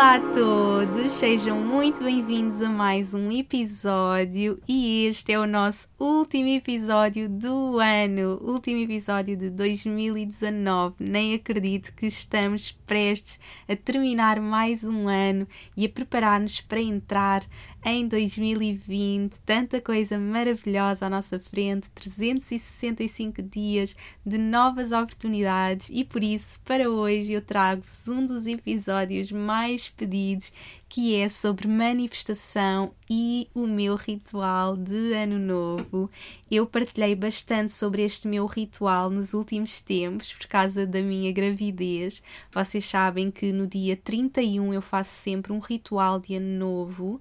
Olá a todos, sejam muito bem-vindos a mais um episódio e este é o nosso último episódio do ano, último episódio de 2019. Nem acredito que estamos prestes a terminar mais um ano e a preparar-nos para entrar em 2020. Tanta coisa maravilhosa à nossa frente, 365 dias de novas oportunidades e por isso, para hoje, eu trago-vos um dos episódios mais pedidos que é sobre manifestação e o meu ritual de Ano Novo. Eu partilhei bastante sobre este meu ritual nos últimos tempos por causa da minha gravidez. Vocês sabem que no dia 31 eu faço sempre um ritual de Ano Novo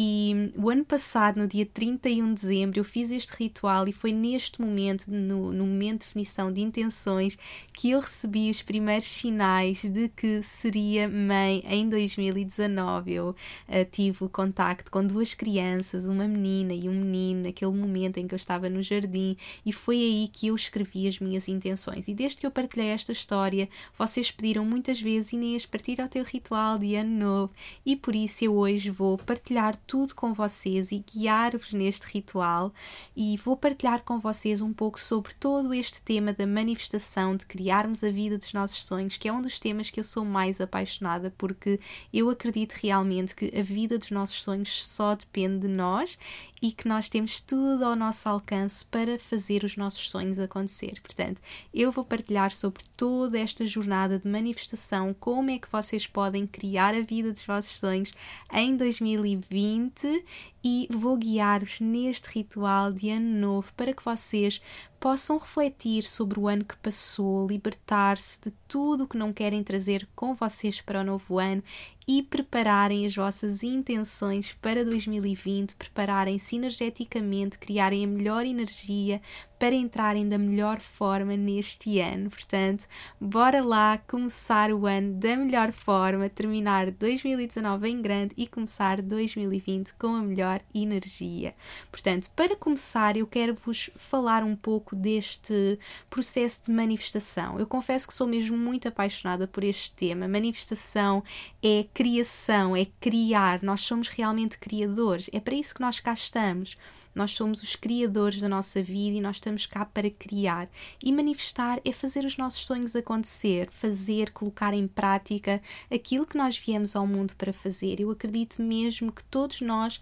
e o ano passado, no dia 31 de dezembro, eu fiz este ritual e foi neste momento, no, no momento de definição de intenções, que eu recebi os primeiros sinais de que seria mãe em 2019 eu uh, tive o contacto com duas crianças, uma menina e um menino, naquele momento em que eu estava no jardim, e foi aí que eu escrevi as minhas intenções. E desde que eu partilhei esta história, vocês pediram muitas vezes, Inês, partilha o teu ritual de ano novo, e por isso eu hoje vou partilhar tudo com vocês e guiar-vos neste ritual, e vou partilhar com vocês um pouco sobre todo este tema da manifestação, de criarmos a vida dos nossos sonhos, que é um dos temas que eu sou mais apaixonada, porque eu acredito realmente realmente que a vida dos nossos sonhos só depende de nós e que nós temos tudo ao nosso alcance para fazer os nossos sonhos acontecer. Portanto, eu vou partilhar sobre toda esta jornada de manifestação, como é que vocês podem criar a vida dos vossos sonhos em 2020 e vou guiar-vos neste ritual de ano novo para que vocês possam refletir sobre o ano que passou, libertar-se de tudo o que não querem trazer com vocês para o novo ano e prepararem as vossas intenções para 2020, prepararem-se sinergeticamente criarem a melhor energia para entrarem da melhor forma neste ano. Portanto, bora lá começar o ano da melhor forma, terminar 2019 em grande e começar 2020 com a melhor energia. Portanto, para começar, eu quero vos falar um pouco deste processo de manifestação. Eu confesso que sou mesmo muito apaixonada por este tema. Manifestação é criação, é criar. Nós somos realmente criadores. É para isso que nós cá estamos. Nós somos os criadores da nossa vida e nós estamos cá para criar. E manifestar é fazer os nossos sonhos acontecer, fazer, colocar em prática aquilo que nós viemos ao mundo para fazer. Eu acredito mesmo que todos nós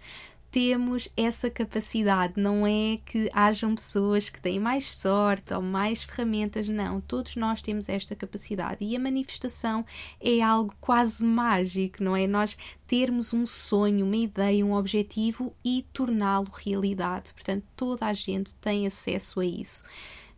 temos essa capacidade, não é que hajam pessoas que têm mais sorte ou mais ferramentas, não, todos nós temos esta capacidade e a manifestação é algo quase mágico, não é? Nós termos um sonho, uma ideia, um objetivo e torná-lo realidade. Portanto, toda a gente tem acesso a isso.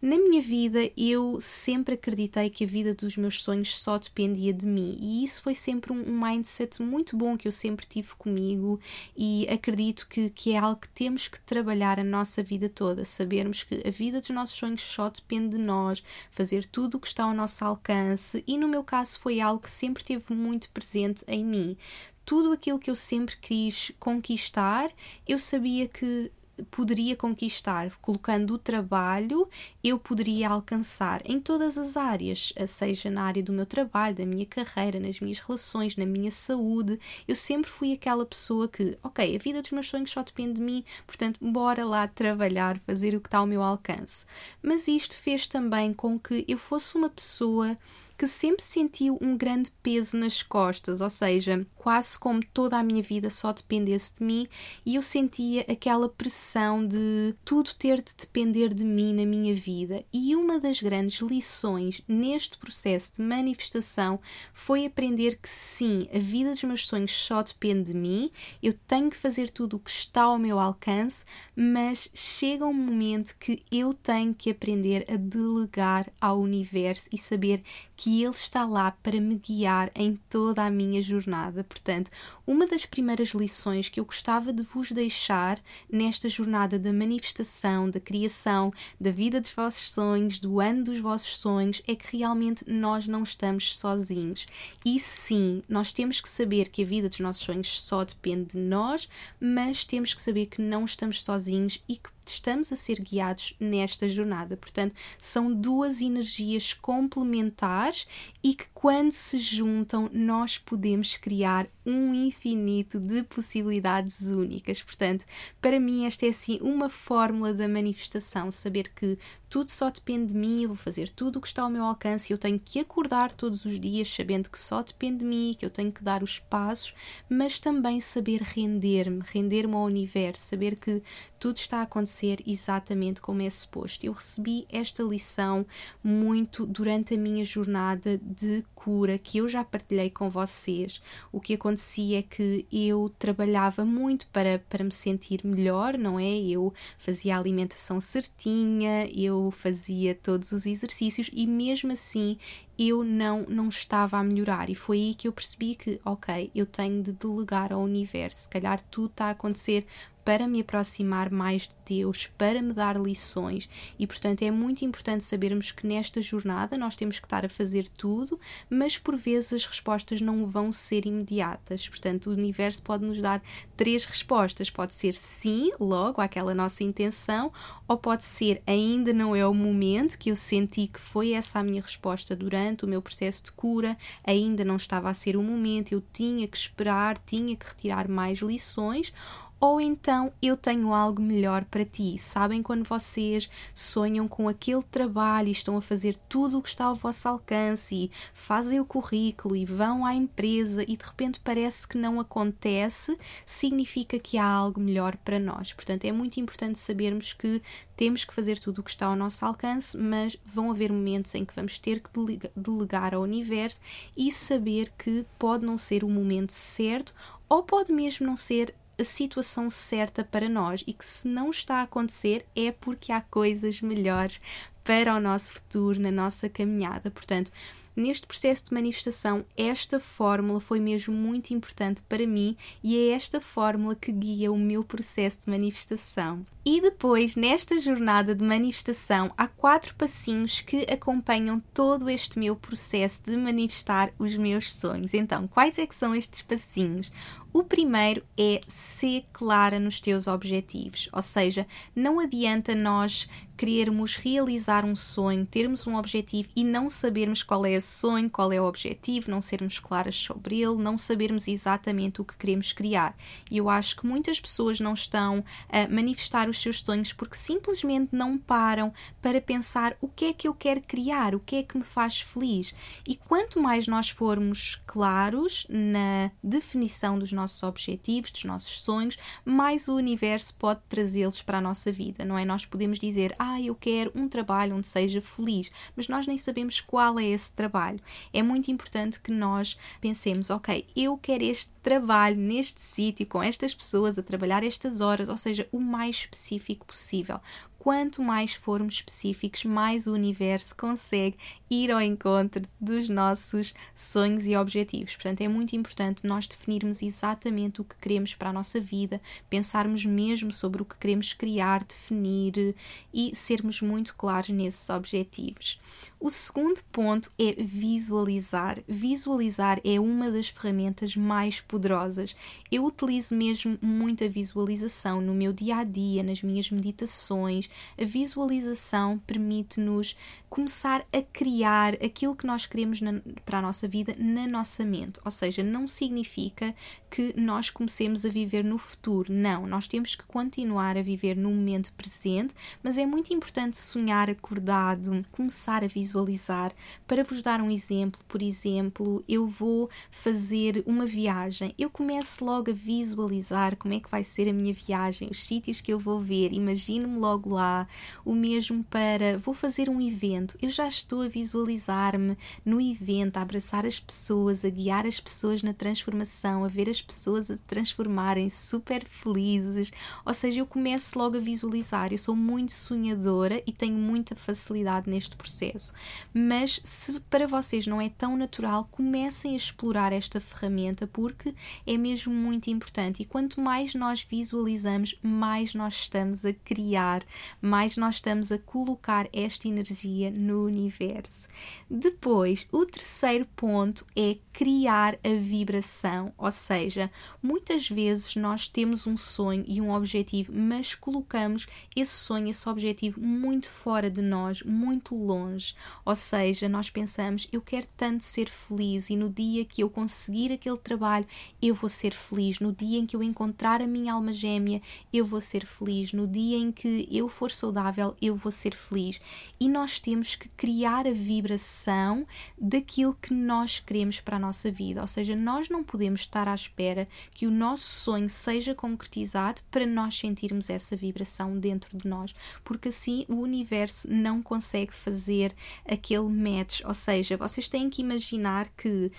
Na minha vida, eu sempre acreditei que a vida dos meus sonhos só dependia de mim, e isso foi sempre um, mindset muito bom que eu sempre tive comigo, e acredito que, que é algo que temos que trabalhar a nossa vida toda. Sabermos que a vida dos nossos sonhos só depende de nós, fazer tudo o que está ao nosso alcance, e no meu caso foi algo que sempre teve muito presente em mim. Tudo aquilo que eu sempre quis conquistar, eu sabia que poderia conquistar, colocando o trabalho, eu poderia alcançar em todas as áreas, seja na área do meu trabalho, da minha carreira, nas minhas relações, na minha saúde. Eu sempre fui aquela pessoa que, ok, a vida dos meus sonhos só depende de mim, portanto, bora lá trabalhar, fazer o que está ao meu alcance. Mas isto fez também com que eu fosse uma pessoa que sempre sentiu um grande peso nas costas, ou seja, quase como toda a minha vida só dependesse de mim e eu sentia aquela pressão de tudo ter de depender de mim na minha vida. E uma das grandes lições neste processo de manifestação foi aprender que sim, a vida dos meus sonhos só depende de mim, eu tenho que fazer tudo o que está ao meu alcance, mas chega um momento que eu tenho que aprender a delegar ao universo e saber que ele está lá para me guiar em toda a minha jornada. Portanto, uma das primeiras lições que eu gostava de vos deixar nesta jornada da manifestação, da criação, da vida dos vossos sonhos, do ano dos vossos sonhos, é que realmente nós não estamos sozinhos. E sim, nós temos que saber que a vida dos nossos sonhos só depende de nós, mas temos que saber que não estamos sozinhos e que estamos a ser guiados nesta jornada. Portanto, são duas energias complementares e que, quando se juntam, nós podemos criar um infinito de possibilidades únicas. Portanto, para mim, esta é assim uma fórmula da manifestação: saber que tudo só depende de mim, eu vou fazer tudo o que está ao meu alcance, eu tenho que acordar todos os dias sabendo que só depende de mim, que eu tenho que dar os passos, mas também saber render-me, render-me ao universo, saber que tudo está a acontecer exatamente como é suposto. Eu recebi esta lição muito durante a minha jornada de cura que eu já partilhei com vocês. O que acontecia é que eu trabalhava muito para, para me sentir melhor, não é? Eu fazia a alimentação certinha, eu fazia todos os exercícios e mesmo assim eu não, não estava a melhorar. E foi aí que eu percebi que, ok, eu tenho de delegar ao universo. Se calhar tudo está a acontecer para me aproximar mais de Deus, para me dar lições. E portanto é muito importante sabermos que nesta jornada nós temos que estar a fazer tudo, mas por vezes as respostas não vão ser imediatas. Portanto, o universo pode nos dar três respostas: pode ser sim, logo, àquela nossa intenção, ou pode ser ainda não é o momento que eu senti que foi essa a minha resposta durante o meu processo de cura, ainda não estava a ser o momento, eu tinha que esperar, tinha que retirar mais lições ou então eu tenho algo melhor para ti. Sabem quando vocês sonham com aquele trabalho e estão a fazer tudo o que está ao vosso alcance e fazem o currículo e vão à empresa e de repente parece que não acontece, significa que há algo melhor para nós. Portanto, é muito importante sabermos que temos que fazer tudo o que está ao nosso alcance, mas vão haver momentos em que vamos ter que delegar ao universo e saber que pode não ser o momento certo ou pode mesmo não ser a situação certa para nós e que se não está a acontecer é porque há coisas melhores para o nosso futuro, na nossa caminhada. Portanto, neste processo de manifestação, esta fórmula foi mesmo muito importante para mim e é esta fórmula que guia o meu processo de manifestação. E depois, nesta jornada de manifestação, há quatro passinhos que acompanham todo este meu processo de manifestar os meus sonhos. Então, quais é que são estes passinhos? O primeiro é ser clara nos teus objetivos, ou seja, não adianta nós querermos realizar um sonho, termos um objetivo e não sabermos qual é o sonho, qual é o objetivo, não sermos claras sobre ele, não sabermos exatamente o que queremos criar. E eu acho que muitas pessoas não estão a manifestar os seus sonhos porque simplesmente não param para pensar o que é que eu quero criar, o que é que me faz feliz. E quanto mais nós formos claros na definição dos nossos objetivos, dos nossos sonhos, mais o universo pode trazê-los para a nossa vida, não é? Nós podemos dizer, ah, eu quero um trabalho onde seja feliz, mas nós nem sabemos qual é esse trabalho. É muito importante que nós pensemos, ok, eu quero este trabalho neste sítio, com estas pessoas, a trabalhar estas horas, ou seja, o mais específico possível quanto mais formos específicos, mais o universo consegue ir ao encontro dos nossos sonhos e objetivos. Portanto, é muito importante nós definirmos exatamente o que queremos para a nossa vida, pensarmos mesmo sobre o que queremos criar, definir e sermos muito claros nesses objetivos. O segundo ponto é visualizar. Visualizar é uma das ferramentas mais poderosas. Eu utilizo mesmo muita visualização no meu dia a dia, nas minhas meditações. A visualização permite-nos começar a criar aquilo que nós queremos na, para a nossa vida na nossa mente. Ou seja, não significa que nós comecemos a viver no futuro. Não, nós temos que continuar a viver no momento presente, mas é muito importante sonhar acordado, começar a visualizar visualizar. Para vos dar um exemplo, por exemplo, eu vou fazer uma viagem. Eu começo logo a visualizar como é que vai ser a minha viagem, os sítios que eu vou ver. Imagino-me logo lá. O mesmo para vou fazer um evento. Eu já estou a visualizar-me no evento, a abraçar as pessoas, a guiar as pessoas na transformação, a ver as pessoas a transformarem super felizes. Ou seja, eu começo logo a visualizar. Eu sou muito sonhadora e tenho muita facilidade neste processo. Mas se para vocês não é tão natural, comecem a explorar esta ferramenta porque é mesmo muito importante. E quanto mais nós visualizamos, mais nós estamos a criar, mais nós estamos a colocar esta energia no universo. Depois, o terceiro ponto é criar a vibração, ou seja, muitas vezes nós temos um sonho e um objetivo, mas colocamos esse sonho, esse objetivo muito fora de nós, muito longe. Ou seja, nós pensamos, eu quero tanto ser feliz e no dia que eu conseguir aquele trabalho, eu vou ser feliz. No dia em que eu encontrar a minha alma gêmea, eu vou ser feliz. No dia em que eu for saudável, eu vou ser feliz. E nós temos que criar a vibração daquilo que nós queremos para a nossa vida. Ou seja, nós não podemos estar à espera que o nosso sonho seja concretizado para nós sentirmos essa vibração dentro de nós, porque assim o universo não consegue fazer aquele match. Ou seja, vocês têm que imaginar que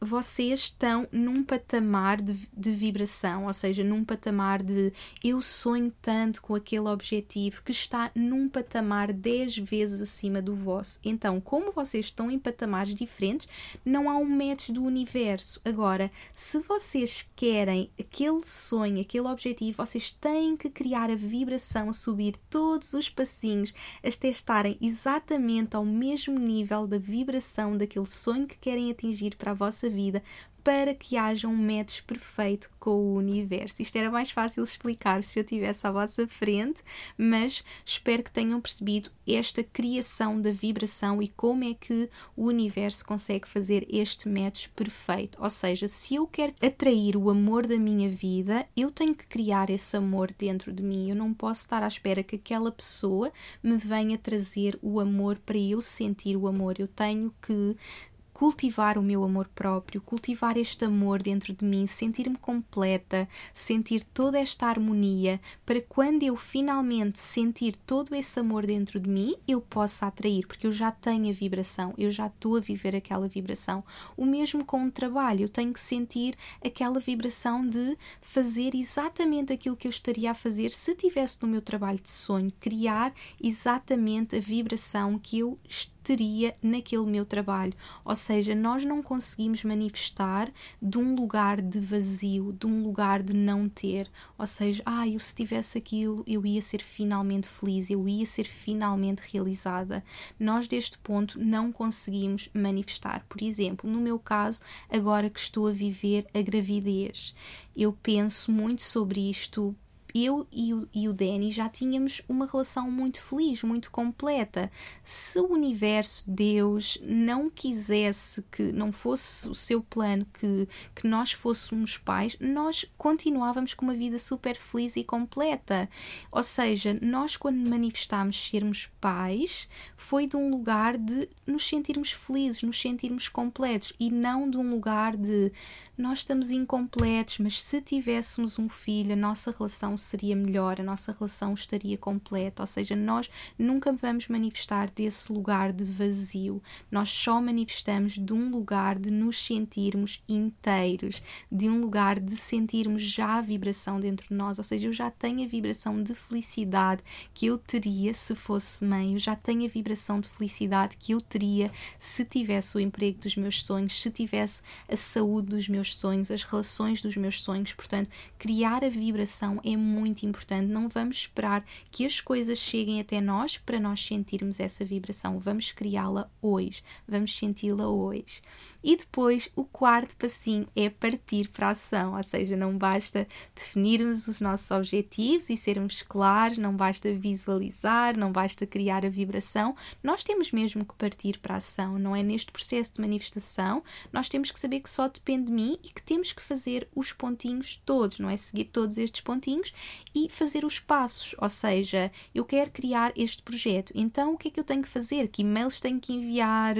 vocês estão num patamar de, de, vibração, ou seja, num patamar de eu sonho tanto com aquele objetivo que está num patamar 10 vezes acima do vosso. Então, como vocês estão em patamares diferentes, não há um match do universo. Agora, se vocês querem aquele sonho, aquele objetivo, vocês têm que criar a vibração, subir todos os passinhos até estarem exatamente ao mesmo nível da vibração daquele sonho que querem atingir para a vossa vida para que haja um match perfeito com o universo. Isto era mais fácil explicar se eu estivesse à vossa frente, mas espero que tenham percebido esta criação da vibração e como é que o universo consegue fazer este match perfeito. Ou seja, se eu quero atrair o amor da minha vida, eu tenho que criar esse amor dentro de mim. Eu não posso estar à espera que aquela pessoa me venha trazer o amor para eu sentir o amor. Eu tenho que cultivar o meu amor próprio, cultivar este amor dentro de mim, sentir-me completa, sentir toda esta harmonia, para quando eu finalmente sentir todo esse amor dentro de mim, eu possa atrair, porque eu já tenho a vibração, eu já estou a viver aquela vibração. O mesmo com o trabalho, eu tenho que sentir aquela vibração de fazer exatamente aquilo que eu estaria a fazer se tivesse no meu trabalho de sonho, criar exatamente a vibração que eu teria naquele meu trabalho. Ou seja, nós não conseguimos manifestar de um lugar de vazio, de um lugar de não ter. Ou seja, ah, eu se tivesse aquilo, eu ia ser finalmente feliz, eu ia ser finalmente realizada. Nós, deste ponto, não conseguimos manifestar. Por exemplo, no meu caso, agora que estou a viver a gravidez, eu penso muito sobre isto eu e o, e o Danny já tínhamos uma relação muito feliz, muito completa. Se o universo, Deus, não quisesse que não fosse o seu plano que, que nós fôssemos pais, nós continuávamos com uma vida super feliz e completa. Ou seja, nós, quando manifestámos sermos pais, foi de um lugar de nos sentirmos felizes, nos sentirmos completos e não de um lugar de nós estamos incompletos, mas se tivéssemos um filho, a nossa relação seria melhor, a nossa relação estaria completa. Ou seja, nós nunca vamos manifestar desse lugar de vazio. Nós só manifestamos de um lugar de nos sentirmos inteiros, de um lugar de sentirmos já a vibração dentro de nós. Ou seja, eu já tenho a vibração de felicidade que eu teria se fosse mãe, eu já tenho a vibração de felicidade que eu teria se tivesse o emprego dos meus sonhos, se tivesse a saúde dos meus meus sonhos, as relações dos meus sonhos. Portanto, criar a vibração é muito importante. Não vamos esperar que as coisas cheguem até nós para nós sentirmos essa vibração. Vamos criá-la hoje, vamos senti-la hoje. E depois o quarto passinho é partir para a ação, ou seja, não basta definirmos os nossos objetivos e sermos claros, não basta visualizar, não basta criar a vibração, nós temos mesmo que partir para a ação, não é? Neste processo de manifestação, nós temos que saber que só depende de mim e que temos que fazer os pontinhos todos, não é? Seguir todos estes pontinhos e fazer os passos, ou seja, eu quero criar este projeto, então o que é que eu tenho que fazer? Que e-mails tenho que enviar?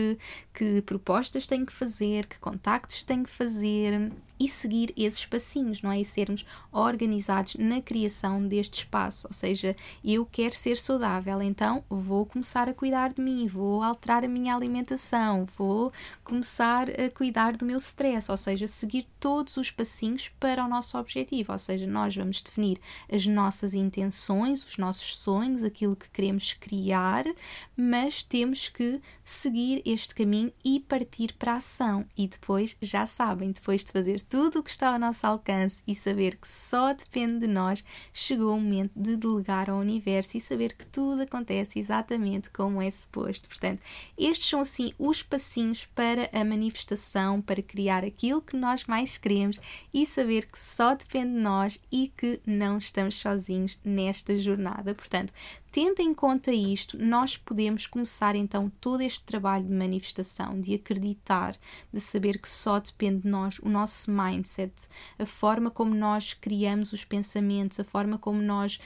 Que propostas tenho que fazer? Que contactos tenho que fazer? E seguir esses passinhos, não é? E sermos organizados na criação deste espaço. Ou seja, eu quero ser saudável, então vou começar a cuidar de mim, vou alterar a minha alimentação, vou começar a cuidar do meu stress, ou seja, seguir todos os passinhos para o nosso objetivo. Ou seja, nós vamos definir as nossas intenções, os nossos sonhos, aquilo que queremos criar, mas temos que seguir este caminho e partir para a ação. E depois, já sabem, depois de fazer tudo o que está ao nosso alcance e saber que só depende de nós, chegou o momento de delegar ao universo e saber que tudo acontece exatamente como é suposto. Portanto, estes são assim os passinhos para a manifestação, para criar aquilo que nós mais queremos e saber que só depende de nós e que não estamos sozinhos nesta jornada. Portanto, Tendo em conta isto, nós podemos começar então todo este trabalho de manifestação, de acreditar, de saber que só depende de nós, o nosso mindset, a forma como nós criamos os pensamentos, a forma como nós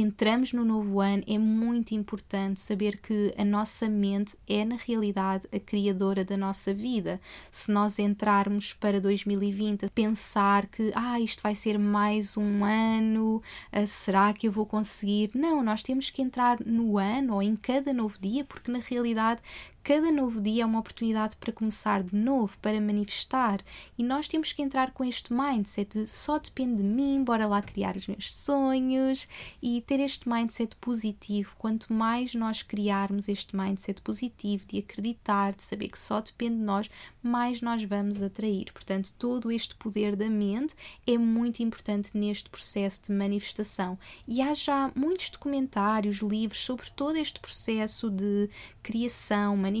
entramos no novo ano, é muito importante saber que a nossa mente é, na realidade, a criadora da nossa vida. Se nós entrarmos para 2020 a pensar que ah, isto vai ser mais um ano, ah, será que eu vou conseguir? Não, nós temos que entrar no ano ou em cada novo dia, porque na realidade Cada novo dia é uma oportunidade para começar de novo, para manifestar, e nós temos que entrar com este mindset de só depende de mim, bora lá criar os meus sonhos e ter este mindset positivo. Quanto mais nós criarmos este mindset positivo de acreditar, de saber que só depende de nós, mais nós vamos atrair. Portanto, todo este poder da mente é muito importante neste processo de manifestação. E há já muitos documentários, livros sobre todo este processo de criação, manifestação,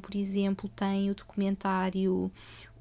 por exemplo, tem o documentário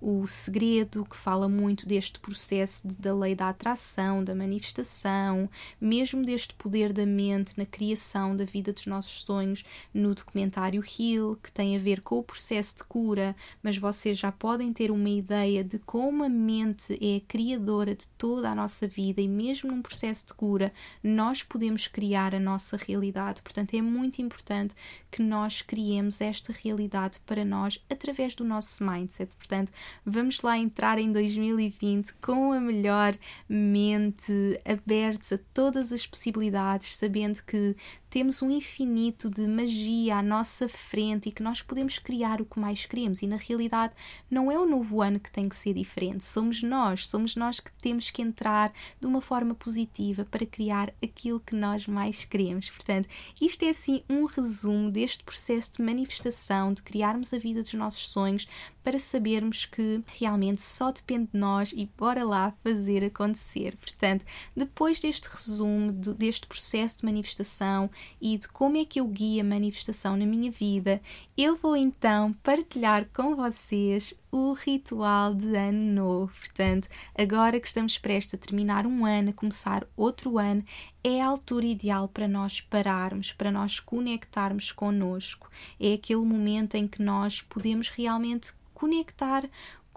o segredo, que fala muito deste processo de, da lei da atração, da manifestação, mesmo deste poder da mente na criação da vida dos nossos sonhos, no documentário Heal, que tem a ver com o processo de cura, mas vocês já podem ter uma ideia de como a mente é a criadora de toda a nossa vida e mesmo num processo de cura, nós podemos criar a nossa realidade. Portanto, é muito importante que nós criemos esta realidade para nós através do nosso mindset. Portanto, vamos lá entrar em 2020 com a melhor mente, abertos a todas as possibilidades, sabendo que temos um infinito de magia à nossa frente e que nós podemos criar o que mais queremos. E na realidade, não é o novo ano que tem que ser diferente, somos nós, somos nós que temos que entrar de uma forma positiva para criar aquilo que nós mais queremos. Portanto, isto é assim um resumo deste processo de manifestação, de criarmos a vida dos nossos sonhos, para sabermos que realmente só depende de nós e bora lá fazer acontecer. Portanto, depois deste resumo, deste processo de manifestação, e de como é que eu guio a manifestação na minha vida, eu vou então partilhar com vocês o ritual de ano novo. Portanto, agora que estamos prestes a terminar um ano, a começar outro ano, é a altura ideal para nós pararmos, para nós conectarmos connosco. É aquele momento em que nós podemos realmente conectar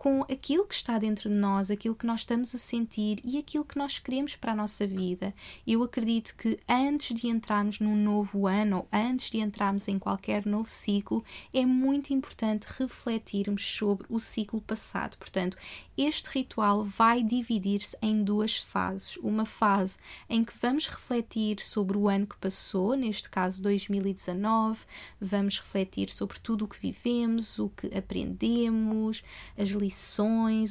com aquilo que está dentro de nós, aquilo que nós estamos a sentir e aquilo que nós queremos para a nossa vida. Eu acredito que antes de entrarmos num novo ano ou antes de entrarmos em qualquer novo ciclo, é muito importante refletirmos sobre o ciclo passado. Portanto, este ritual vai dividir-se em duas fases. Uma fase em que vamos refletir sobre o ano que passou, neste caso 2019, vamos refletir sobre tudo o que vivemos, o que aprendemos, as lições,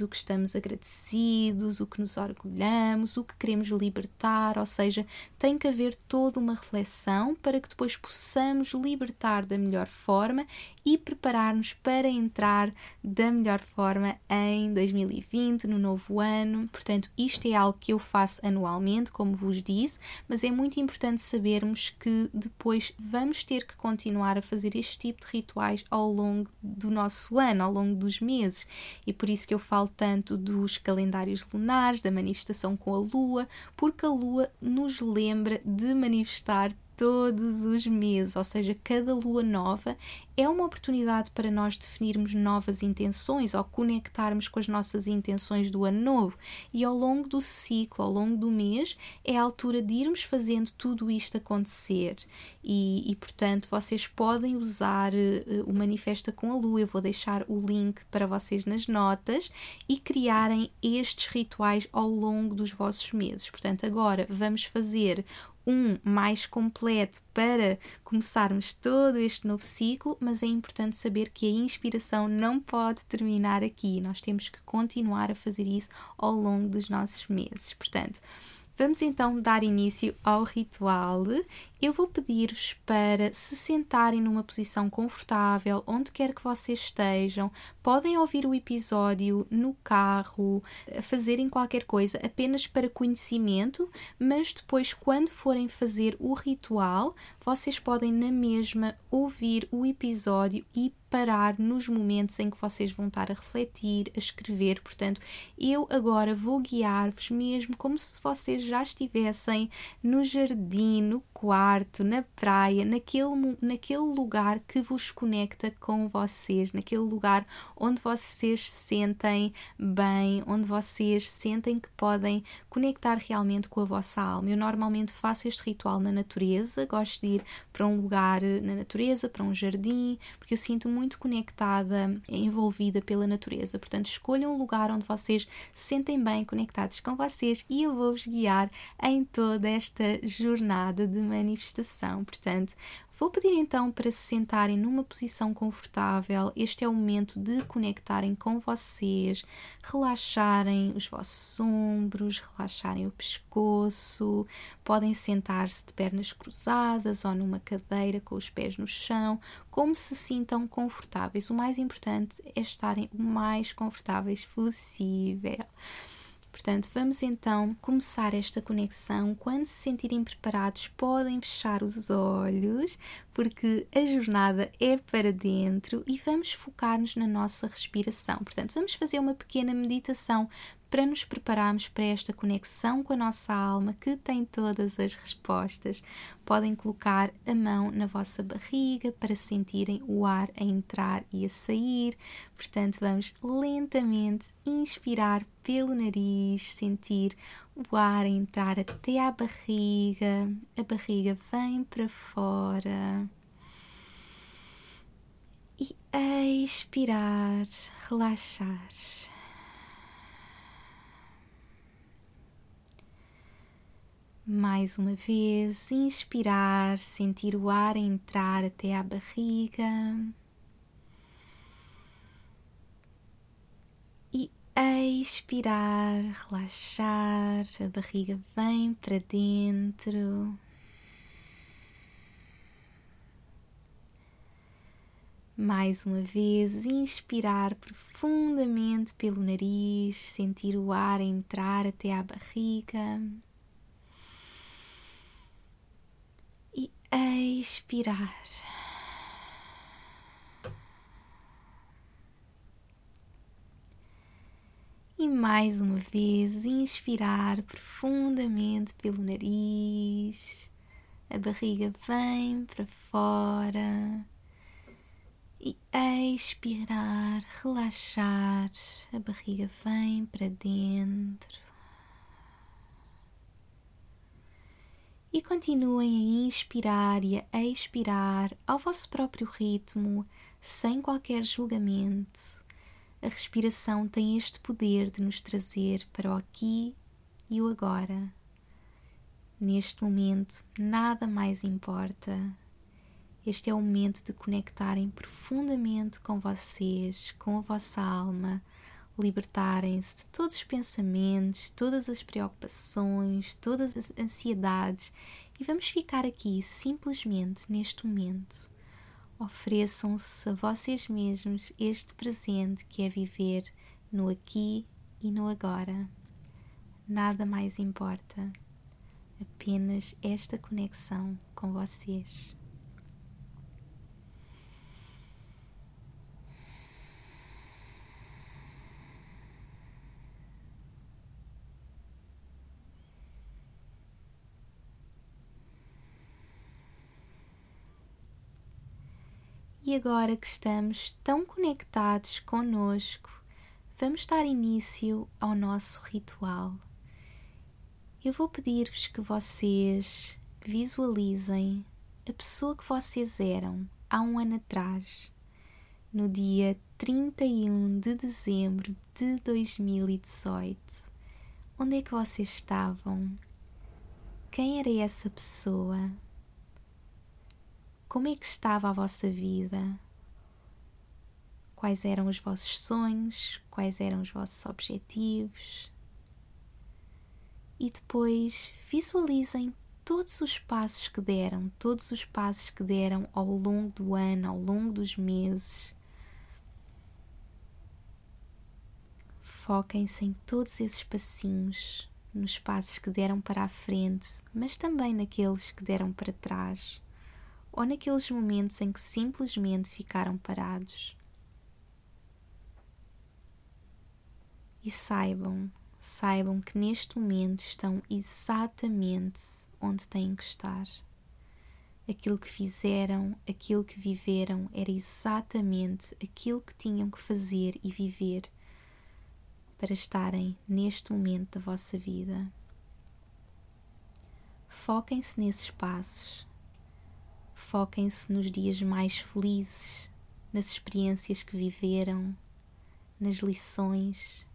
o que estamos agradecidos, o que nos orgulhamos, o que queremos libertar, ou seja, tem que haver toda uma reflexão para que depois possamos libertar da melhor forma e preparar-nos para entrar da melhor forma em 2020, no novo ano. Portanto, isto é algo que eu faço anualmente, como vos disse, mas é muito importante sabermos que depois vamos ter que continuar a fazer este tipo de rituais ao longo do nosso ano, ao longo dos meses. E por isso que eu falo tanto dos calendários lunares, da manifestação com a lua, porque a lua nos lembra de manifestar todos os meses, ou seja, cada lua nova é uma oportunidade para nós definirmos novas intenções ou conectarmos com as nossas intenções do ano novo. E ao longo do ciclo, ao longo do mês, é a altura de irmos fazendo tudo isto acontecer. E, e portanto, vocês podem usar uh, o Manifesta com a Lua. Eu vou deixar o link para vocês nas notas e criarem estes rituais ao longo dos vossos meses. Portanto, agora vamos fazer um mais completo para começarmos todo este novo ciclo, mas é importante saber que a inspiração não pode terminar aqui. Nós temos que continuar a fazer isso ao longo dos nossos meses. Portanto, Vamos então dar início ao ritual. Eu vou pedir-vos para se sentarem numa posição confortável, onde quer que vocês estejam. Podem ouvir o episódio no carro, fazerem qualquer coisa apenas para conhecimento, mas depois, quando forem fazer o ritual, vocês podem na mesma ouvir o episódio e parar nos momentos em que vocês vão estar a refletir, a escrever. Portanto, eu agora vou guiar-vos mesmo como se vocês já estivessem no jardim, no quarto, na praia, naquele, naquele lugar que vos conecta com vocês, naquele lugar onde vocês se sentem bem, onde vocês sentem que podem conectar realmente com a vossa alma. Eu normalmente faço este ritual na natureza, gosto de ir para um lugar na natureza, para um jardim, porque eu sinto muito conectada, envolvida pela natureza. Portanto, escolham um lugar onde vocês se sentem bem conectados com vocês e eu vou-vos guiar em toda esta jornada de manifestação. Portanto, Vou pedir então para se sentarem numa posição confortável. Este é o momento de conectarem com vocês, relaxarem os vossos ombros, relaxarem o pescoço. Podem sentar-se de pernas cruzadas ou numa cadeira com os pés no chão, como se sintam confortáveis. O mais importante é estarem o mais confortáveis possível. Portanto, vamos então começar esta conexão. Quando se sentirem preparados, podem fechar os olhos, porque a jornada é para dentro e vamos focar-nos na nossa respiração. Portanto, vamos fazer uma pequena meditação para nos prepararmos para esta conexão com a nossa alma que tem todas as respostas. Podem colocar a mão na vossa barriga para sentirem o ar a entrar e a sair. Portanto, vamos lentamente inspirar pelo nariz, sentir o ar a entrar até à barriga, a barriga vem para fora. E expirar, relaxar. Mais uma vez, inspirar, sentir o ar entrar até à barriga. E expirar, relaxar, a barriga vem para dentro. Mais uma vez, inspirar profundamente pelo nariz, sentir o ar entrar até à barriga. Expirar. E mais uma vez, inspirar profundamente pelo nariz, a barriga vem para fora. E expirar, relaxar, a barriga vem para dentro. E continuem a inspirar e a expirar ao vosso próprio ritmo, sem qualquer julgamento. A respiração tem este poder de nos trazer para o aqui e o agora. Neste momento, nada mais importa. Este é o momento de conectarem profundamente com vocês, com a vossa alma, libertarem-se de todos os pensamentos, todas as preocupações, todas as ansiedades e vamos ficar aqui simplesmente neste momento. Ofereçam-se a vocês mesmos este presente que é viver no aqui e no agora. Nada mais importa, apenas esta conexão com vocês. E agora que estamos tão conectados conosco, vamos dar início ao nosso ritual. Eu vou pedir-vos que vocês visualizem a pessoa que vocês eram há um ano atrás, no dia 31 de dezembro de 2018. Onde é que vocês estavam? Quem era essa pessoa? Como é que estava a vossa vida? Quais eram os vossos sonhos? Quais eram os vossos objetivos? E depois visualizem todos os passos que deram, todos os passos que deram ao longo do ano, ao longo dos meses. Foquem-se em todos esses passinhos, nos passos que deram para a frente, mas também naqueles que deram para trás, ou naqueles momentos em que simplesmente ficaram parados. E saibam, saibam que neste momento estão exatamente onde têm que estar. Aquilo que fizeram, aquilo que viveram, era exatamente aquilo que tinham que fazer e viver para estarem neste momento da vossa vida. Foquem-se nesses passos. Foquem-se nos dias mais felizes, nas experiências que viveram, nas lições.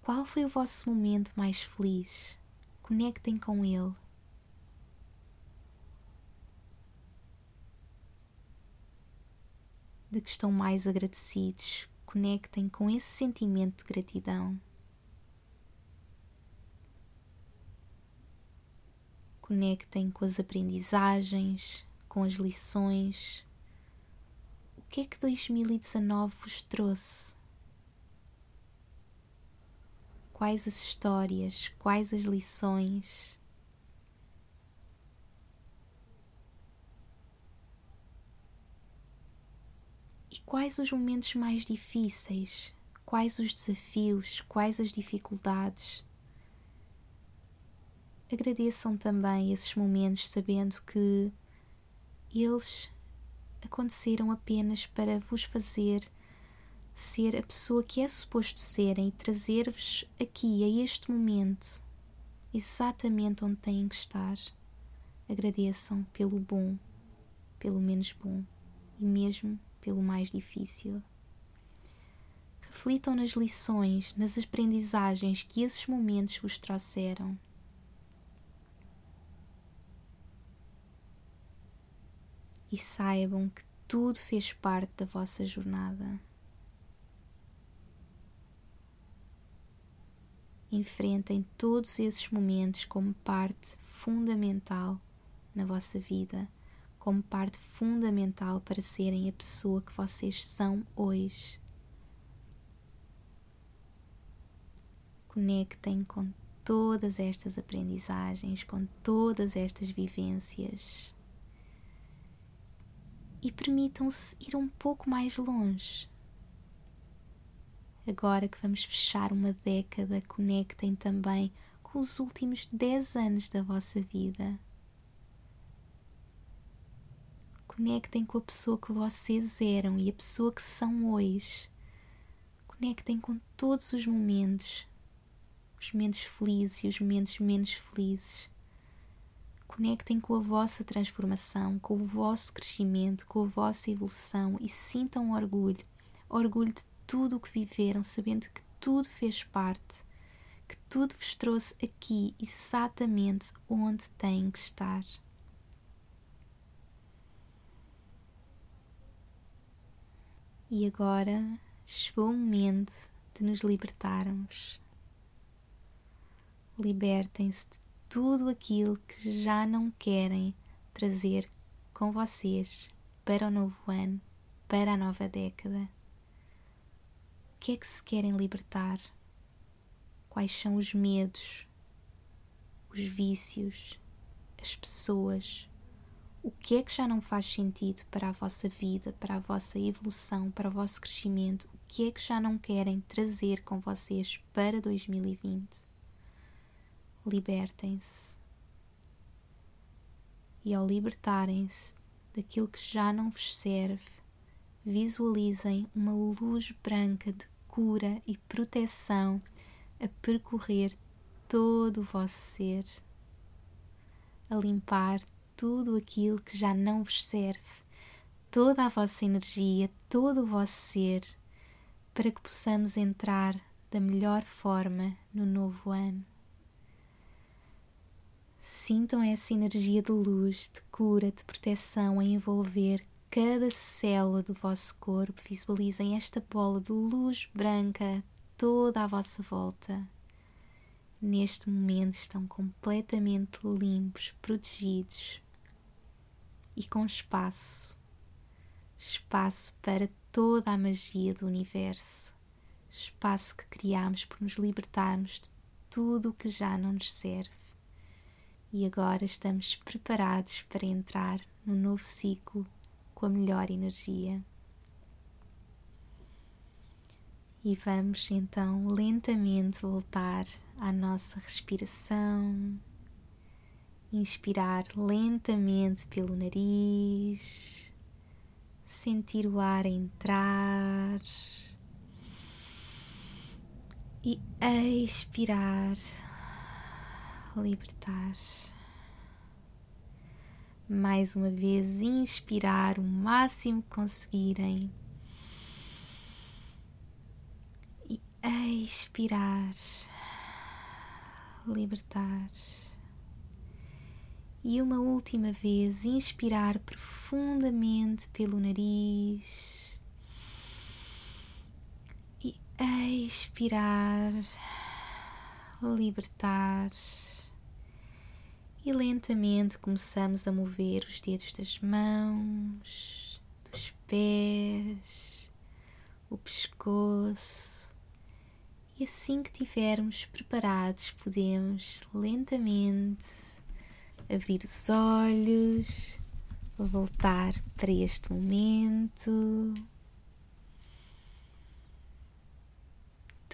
Qual foi o vosso momento mais feliz? Conectem com Ele. De que estão mais agradecidos, conectem com esse sentimento de gratidão. Conectem com as aprendizagens, com as lições. O que é que 2019 vos trouxe? quais as histórias, quais as lições. E quais os momentos mais difíceis, quais os desafios, quais as dificuldades. Agradeçam também esses momentos, sabendo que eles aconteceram apenas para vos fazer ser a pessoa que é suposto serem e trazer-vos aqui, a este momento, exatamente onde têm que estar. Agradeçam pelo bom, pelo menos bom e mesmo pelo mais difícil. Reflitam nas lições, nas aprendizagens que esses momentos vos trouxeram. E saibam que tudo fez parte da vossa jornada. enfrentem todos esses momentos como parte fundamental na vossa vida, como parte fundamental para serem a pessoa que vocês são hoje. Conectem com todas estas aprendizagens, com todas estas vivências e permitam-se ir um pouco mais longe Agora que vamos fechar uma década, conectem também com os últimos 10 anos da vossa vida. Conectem com a pessoa que vocês eram e a pessoa que são hoje. Conectem com todos os momentos, os momentos felizes e os momentos menos felizes. Conectem com a vossa transformação, com o vosso crescimento, com a vossa evolução e sintam orgulho orgulho de tudo o que viveram, sabendo que tudo fez parte, que tudo vos trouxe aqui exatamente onde têm que estar. E agora chegou o momento de nos libertarmos. Libertem-se de tudo aquilo que já não querem trazer com vocês para o novo ano, para a nova década que é que se querem libertar? Quais são os medos, os vícios, as pessoas? O que é que já não faz sentido para a vossa vida, para a vossa evolução, para o vosso crescimento? O que é que já não querem trazer com vocês para 2020? Libertem-se. E ao libertarem-se, daquilo que já não vos serve, visualizem uma luz branca de cura e proteção a percorrer todo o vosso ser, a limpar tudo aquilo que já não vos serve, toda a vossa energia, todo o vosso ser, para que possamos entrar da melhor forma no novo ano. Sintam essa energia de luz, de cura, de proteção a envolver cada célula do vosso corpo. Visualizem esta bola de luz branca toda à vossa volta. Neste momento estão completamente limpos, protegidos e com espaço espaço para toda a magia do universo, espaço que criamos por nos libertarmos de tudo o que já não nos serve e agora estamos preparados para entrar no novo ciclo com a melhor energia. E vamos então lentamente voltar à nossa respiração. Inspirar lentamente pelo nariz, sentir o ar entrar e expirar libertar. Mais uma vez, inspirar o máximo que conseguirem. E expirar, libertar. E uma última vez, inspirar profundamente pelo nariz e expirar, libertar e lentamente começamos a mover os dedos das mãos, dos pés, o pescoço. E assim que tivermos preparados, podemos lentamente abrir os olhos, voltar para este momento.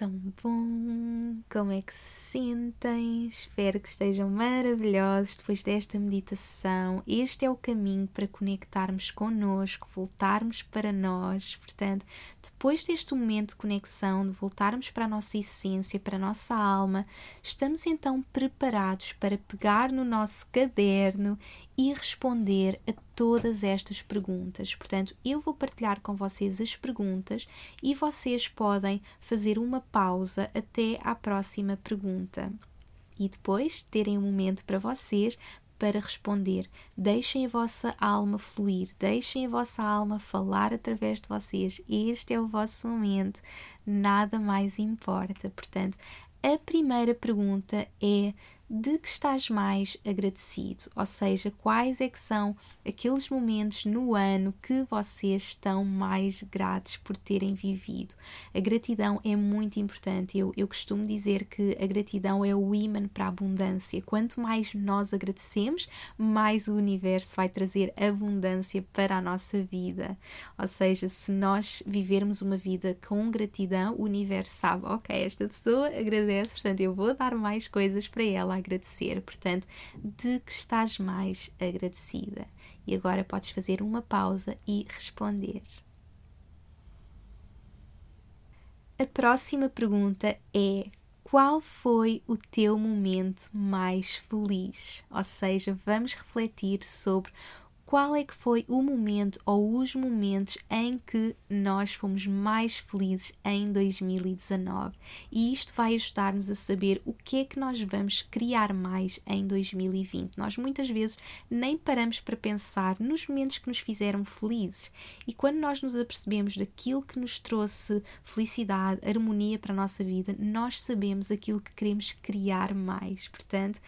Tão bom! Como é que se sentem? Espero que estejam maravilhosos depois desta meditação. Este é o caminho para conectarmos connosco, voltarmos para nós. Portanto, depois deste momento de conexão, de voltarmos para a nossa essência, para a nossa alma, estamos então preparados para pegar no nosso caderno e responder a todas estas perguntas. Portanto, eu vou partilhar com vocês as perguntas e vocês podem fazer uma pausa até à próxima pergunta. E depois terem um momento para vocês para responder. Deixem a vossa alma fluir, deixem a vossa alma falar através de vocês. Este é o vosso momento, nada mais importa. Portanto, a primeira pergunta é de que estás mais agradecido, ou seja, quais é que são aqueles momentos no ano que vocês estão mais gratos por terem vivido. A gratidão é muito importante. Eu, eu costumo dizer que a gratidão é o imã para a abundância. Quanto mais nós agradecemos, mais o universo vai trazer abundância para a nossa vida. Ou seja, se nós vivermos uma vida com gratidão, o universo sabe, ok, esta pessoa agradece, portanto eu vou dar mais coisas para ela agradecer, portanto, de que estás mais agradecida. E agora podes fazer uma pausa e responder. A próxima pergunta é: qual foi o teu momento mais feliz? Ou seja, vamos refletir sobre qual é que foi o momento ou os momentos em que nós fomos mais felizes em 2019 e isto vai ajudar-nos a saber o que é que nós vamos criar mais em 2020. Nós muitas vezes nem paramos para pensar nos momentos que nos fizeram felizes e quando nós nos apercebemos daquilo que nos trouxe felicidade, harmonia para a nossa vida, nós sabemos aquilo que queremos criar mais. Portanto,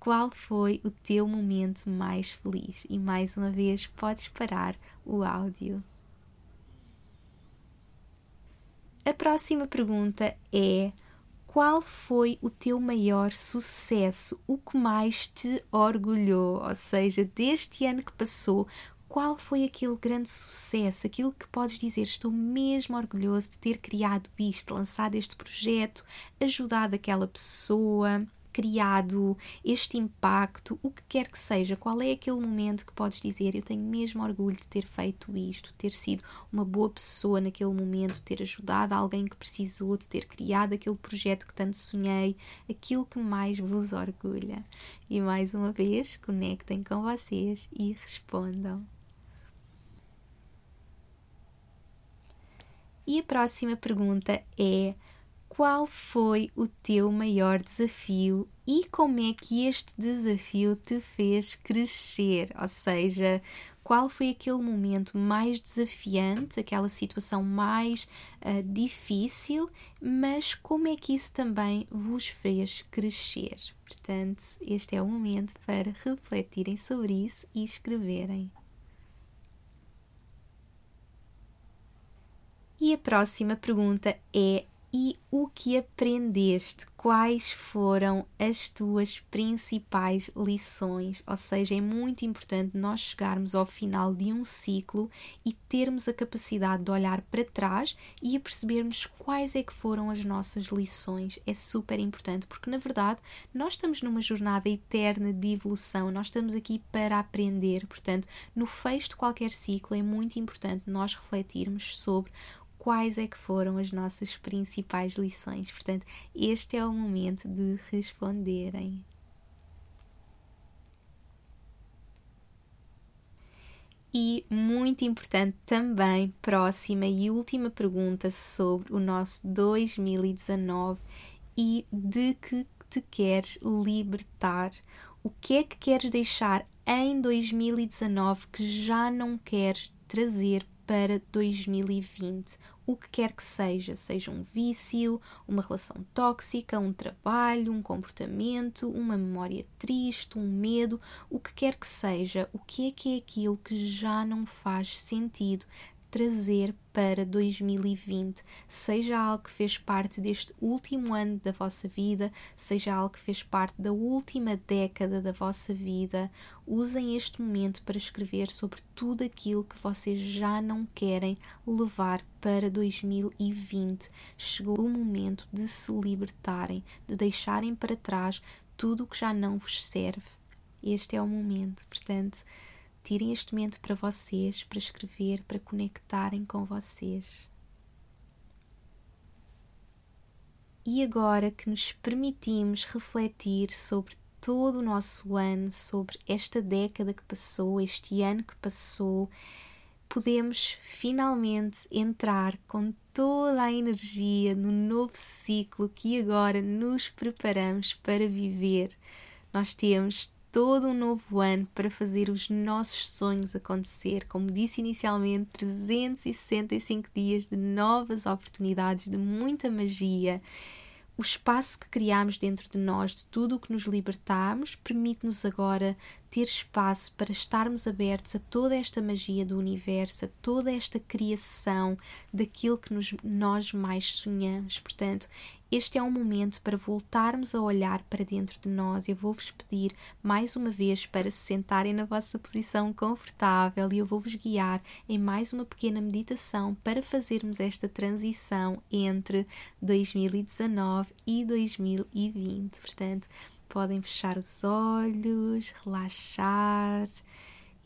qual foi o teu momento mais feliz? E mais uma vez, podes parar o áudio. A próxima pergunta é: qual foi o teu maior sucesso? O que mais te orgulhou? Ou seja, deste ano que passou, qual foi aquele grande sucesso, aquilo que podes dizer, estou mesmo orgulhoso de ter criado isto, lançado este projeto, ajudado aquela pessoa, criado este impacto, o que quer que seja, qual é aquele momento que podes dizer eu tenho mesmo orgulho de ter feito isto, ter sido uma boa pessoa naquele momento, ter ajudado alguém que precisou, de ter criado aquele projeto que tanto sonhei, aquilo que mais vos orgulha. E mais uma vez, conectem com vocês e respondam. E a próxima pergunta é: qual foi o teu maior desafio e como é que este desafio te fez crescer? Ou seja, qual foi aquele momento mais desafiante, aquela situação mais uh, difícil, mas como é que isso também vos fez crescer? Portanto, este é o momento para refletirem sobre isso e escreverem. E a próxima pergunta é e o que aprendeste? Quais foram as tuas principais lições? Ou seja, é muito importante nós chegarmos ao final de um ciclo e termos a capacidade de olhar para trás e percebermos quais é que foram as nossas lições. É super importante porque na verdade nós estamos numa jornada eterna de evolução, nós estamos aqui para aprender. Portanto, no fecho de qualquer ciclo é muito importante nós refletirmos sobre quais é que foram as nossas principais lições. Portanto, este é o momento de responderem. E muito importante também, próxima e última pergunta sobre o nosso 2019 e de que te queres libertar. O que é que queres deixar em 2019 que já não queres trazer para 2020, o que quer que seja, seja um vício, uma relação tóxica, um trabalho, um comportamento, uma memória triste, um medo, o que quer que seja, o que é que é aquilo que já não faz sentido trazer para 2020, seja algo que fez parte deste último ano da vossa vida, seja algo que fez parte da última década da vossa vida, usem este momento para escrever sobre tudo aquilo que vocês já não querem levar para 2020. Chegou o momento de se libertarem, de deixarem para trás tudo o que já não vos serve. Este é o momento, portanto Tirem este momento para vocês, para escrever, para conectarem com vocês. E agora que nos permitimos refletir sobre todo o nosso ano, sobre esta década que passou, este ano que passou, podemos finalmente entrar com toda a energia no novo ciclo que agora nos preparamos para viver. Nós temos todo um novo ano para fazer os nossos sonhos acontecer. Como disse inicialmente, 365 dias de novas oportunidades, de muita magia. O espaço que criamos dentro de nós, de tudo o que nos libertamos, permite-nos agora ter espaço para estarmos abertos a toda esta magia do universo, a toda esta criação daquilo que nos, nós mais sonhamos. Portanto, este é um momento para voltarmos a olhar para dentro de nós. Eu vou-vos pedir mais uma vez para se sentarem na vossa posição confortável e eu vou-vos guiar em mais uma pequena meditação para fazermos esta transição entre 2019 e 2020. Portanto, podem fechar os olhos, relaxar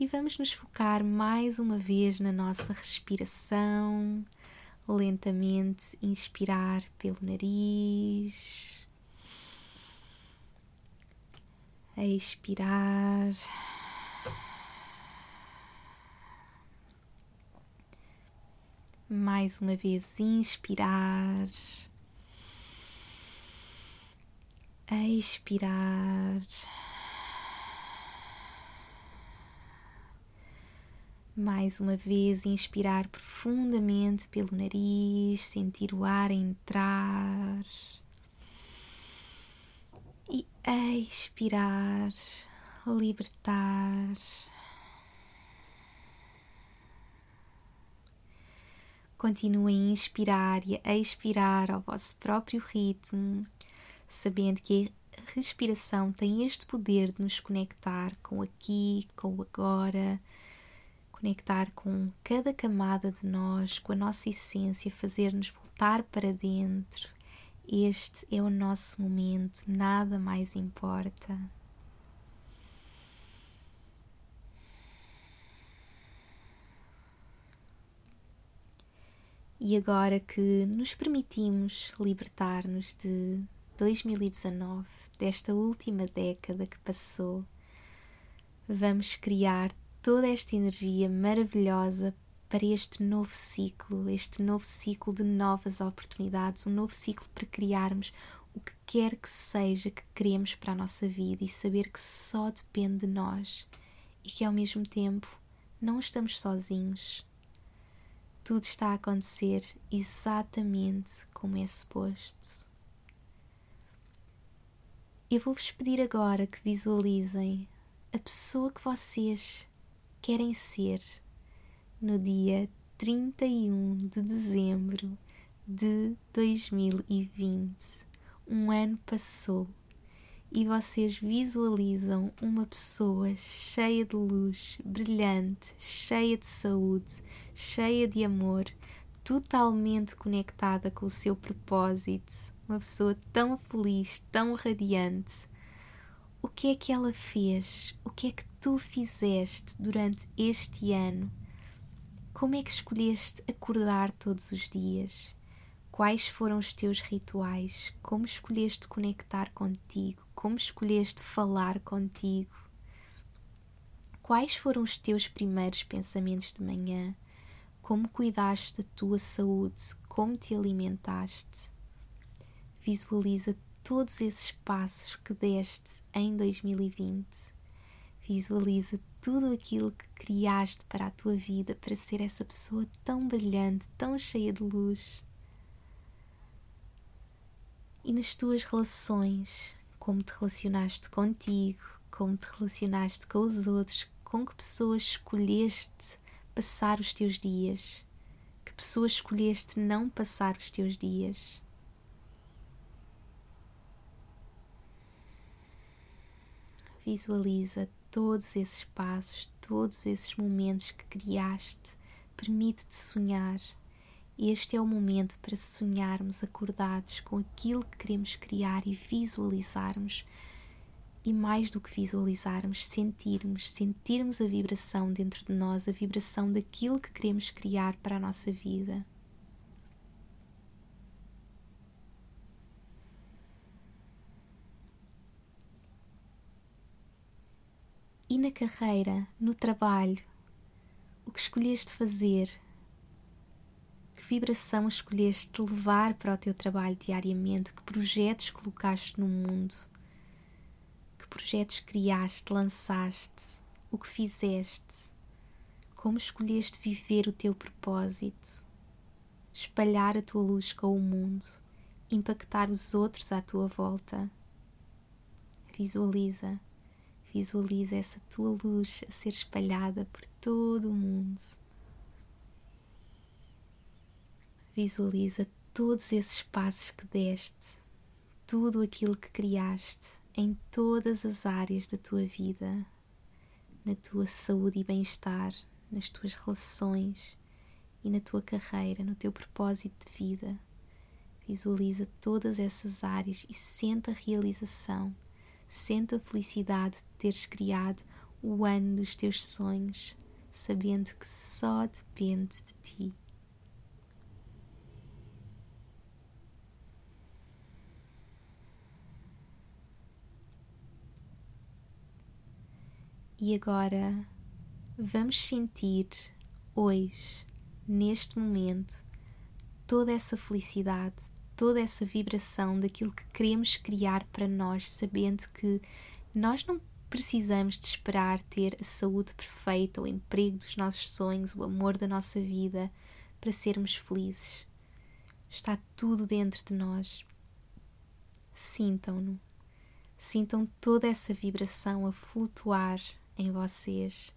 e vamos nos focar mais uma vez na nossa respiração lentamente inspirar pelo nariz, expirar. Mais uma vez, inspirar, expirar. Mais uma vez, inspirar profundamente pelo nariz, sentir o ar entrar e expirar, libertar. Continuem a inspirar e a expirar ao vosso próprio ritmo, sabendo que a respiração tem este poder de nos conectar com aqui, com o agora conectar com cada camada de nós, com a nossa essência, fazer-nos voltar para dentro Este é o nosso momento, nada mais importa. E agora que nos permitimos libertar-nos de 2019, desta última década que passou, vamos criar toda esta energia maravilhosa para este novo ciclo, este novo ciclo de novas oportunidades, um novo ciclo para criarmos o que quer que seja que queremos para a nossa vida e saber que só depende de nós e que ao mesmo tempo não estamos sozinhos tudo está a acontecer exatamente como é suposto. Eu vou-vos pedir agora que visualizem a pessoa que vocês querem ser no dia 31 de dezembro de 2020. Um ano passou e vocês visualizam uma pessoa cheia de luz, brilhante, cheia de saúde, cheia de amor, totalmente conectada com o seu propósito, uma pessoa tão feliz, tão radiante. O que é que ela fez? O que é que tu fizeste durante este ano? Como é que escolheste acordar todos os dias? Quais foram os teus rituais? Como escolheste conectar contigo? Como escolheste falar contigo? Quais foram os teus primeiros pensamentos de manhã? Como cuidaste da tua saúde? Como te alimentaste? Visualiza todos esses passos que deste em 2020. Visualiza tudo aquilo que criaste para a tua vida para ser essa pessoa tão brilhante, tão cheia de luz e nas tuas relações, como te relacionaste contigo, como te relacionaste com os outros, com que pessoas escolheste passar os teus dias, que pessoas escolheste não passar os teus dias. Visualiza todos esses passos, todos esses momentos que criaste. Permite-te sonhar este é o momento para sonharmos acordados com aquilo que queremos criar e visualizarmos. E mais do que visualizarmos, sentirmos, sentirmos a vibração dentro de nós, a vibração daquilo que queremos criar para a nossa vida. Na carreira, no trabalho, o que escolheste fazer, que vibração escolheste levar para o teu trabalho diariamente? Que projetos colocaste no mundo? Que projetos criaste, lançaste? O que fizeste? Como escolheste viver o teu propósito? Espalhar a tua luz com o mundo, impactar os outros à tua volta. Visualiza, visualiza essa tua luz a ser espalhada por todo o mundo. Visualiza todos esses passos que deste, tudo aquilo que criaste em todas as áreas da tua vida, na tua saúde e bem-estar, nas tuas relações e na tua carreira, no teu propósito de vida. Visualiza todas essas áreas e sente a realização, sente a felicidade de teres criado o ano dos teus sonhos, sabendo que só depende de ti. E agora vamos sentir hoje, neste momento, toda essa felicidade, toda essa vibração daquilo que queremos criar para nós, sabendo que nós não precisamos de esperar ter a saúde perfeita, o emprego dos nossos sonhos, o amor da nossa vida para sermos felizes. Está tudo dentro de nós. Sintam-no. Sintam toda essa vibração a flutuar em vocês.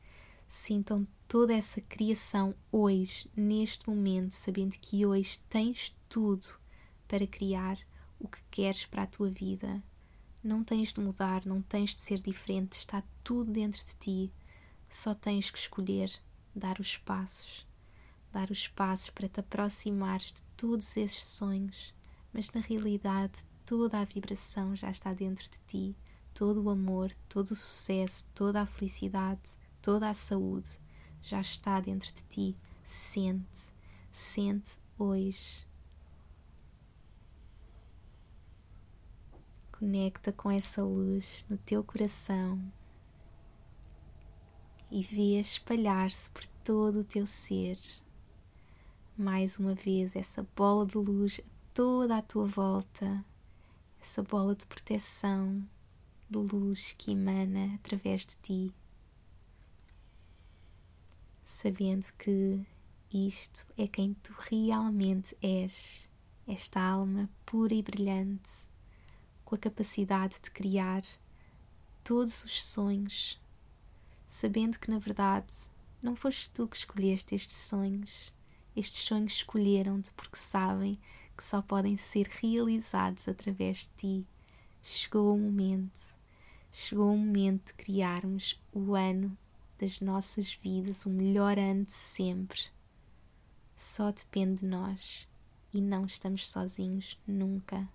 Sintam toda essa criação hoje, neste momento, sabendo que hoje tens tudo para criar o que queres para a tua vida. Não tens de mudar, não tens de ser diferente, está tudo dentro de ti. Só tens que escolher dar os passos, dar os passos para te aproximares de todos esses sonhos, mas na realidade toda a vibração já está dentro de ti, todo o amor, todo o sucesso, toda a felicidade, toda a saúde já está dentro de ti. Sente, sente hoje. Conecta com essa luz no teu coração e vê espalhar-se por todo o teu ser. Mais uma vez, essa bola de luz toda à tua volta, essa bola de proteção, de luz que emana através de ti, sabendo que isto é quem tu realmente és, esta alma pura e brilhante, com a capacidade de criar todos os sonhos, sabendo que na verdade não foste tu que escolheste estes sonhos, estes sonhos escolheram-te porque sabem que só podem ser realizados através de ti. Chegou o momento, chegou o momento de criarmos o ano das nossas vidas, o melhor ano de sempre. Só depende de nós e não estamos sozinhos nunca.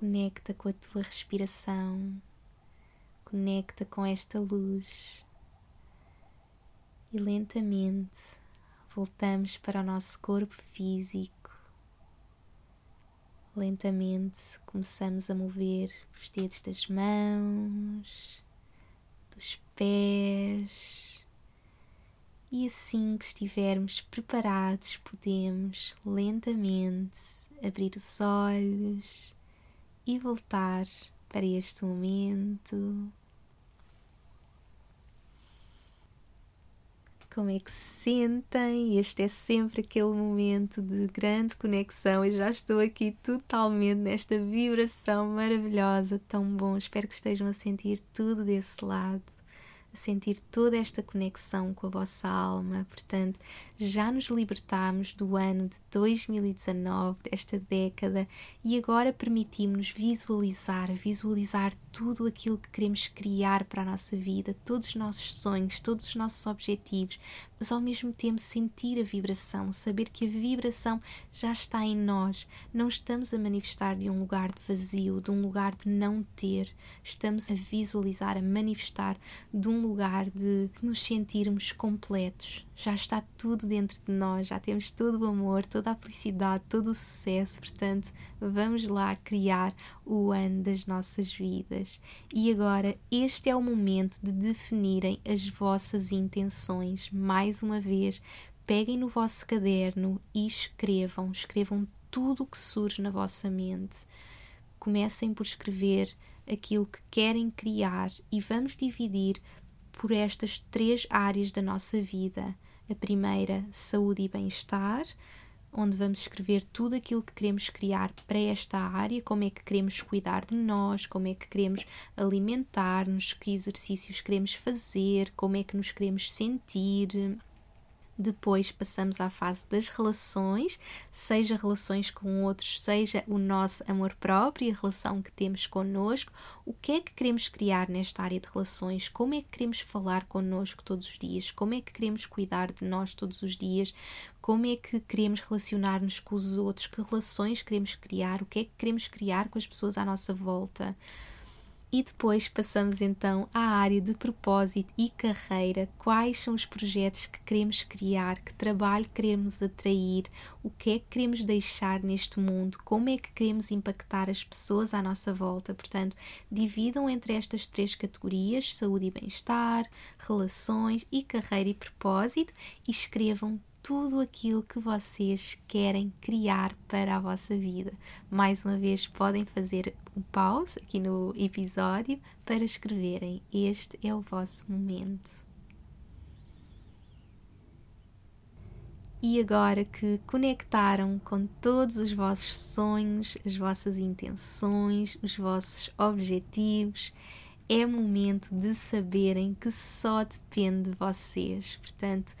Conecta com a tua respiração conecta com esta luz e lentamente voltamos para o nosso corpo físico. Lentamente começamos a mover os dedos das mãos, dos pés, e assim que estivermos preparados, podemos lentamente abrir os olhos e voltar para este momento. como é que se sentem. Este é sempre aquele momento de grande conexão e já estou aqui totalmente nesta vibração maravilhosa, tão bom. Espero que estejam a sentir tudo desse lado a sentir toda esta conexão com a vossa alma. Portanto, já nos libertámos do ano de 2019, desta década, e agora permitimos-nos visualizar, visualizar tudo aquilo que queremos criar para a nossa vida, todos os nossos sonhos, todos os nossos objetivos, mas ao mesmo tempo sentir a vibração, saber que a vibração já está em nós. Não estamos a manifestar de um lugar de vazio, de um lugar de não ter, estamos a visualizar, a manifestar de um lugar de nos sentirmos completos. Já está tudo dentro de nós, já temos todo o amor, toda a felicidade, todo o sucesso. Portanto, vamos lá criar o ano das nossas vidas. E agora, este é o momento de definirem as vossas intenções. Mais uma vez, peguem no vosso caderno e escrevam. Escrevam tudo o que surge na vossa mente. Comecem por escrever aquilo que querem criar e vamos dividir por estas três áreas da nossa vida. A primeira, saúde e bem-estar, onde vamos escrever tudo aquilo que queremos criar para esta área, como é que queremos cuidar de nós, como é que queremos alimentar-nos, que exercícios queremos fazer, como é que nos queremos sentir, depois passamos à fase das relações, seja relações com outros, seja o nosso amor próprio e a relação que temos connosco. O que é que queremos criar nesta área de relações? Como é que queremos falar connosco todos os dias? Como é que queremos cuidar de nós todos os dias? Como é que queremos relacionar-nos com os outros? Que relações queremos criar? O que é que queremos criar com as pessoas à nossa volta? E depois passamos então à área de propósito e carreira. Quais são os projetos que queremos criar? Que trabalho queremos atrair? O que é que queremos deixar neste mundo? Como é que queremos impactar as pessoas à nossa volta? Portanto, dividam entre estas três categorias: saúde e bem-estar, relações e carreira e propósito e escrevam tudo aquilo que vocês querem criar para a vossa vida. Mais uma vez, podem fazer um pause aqui no episódio para escreverem. Este é o vosso momento. E agora que conectaram com todos os vossos sonhos, as vossas intenções, os vossos objetivos, é momento de saberem que só depende de vocês. Portanto,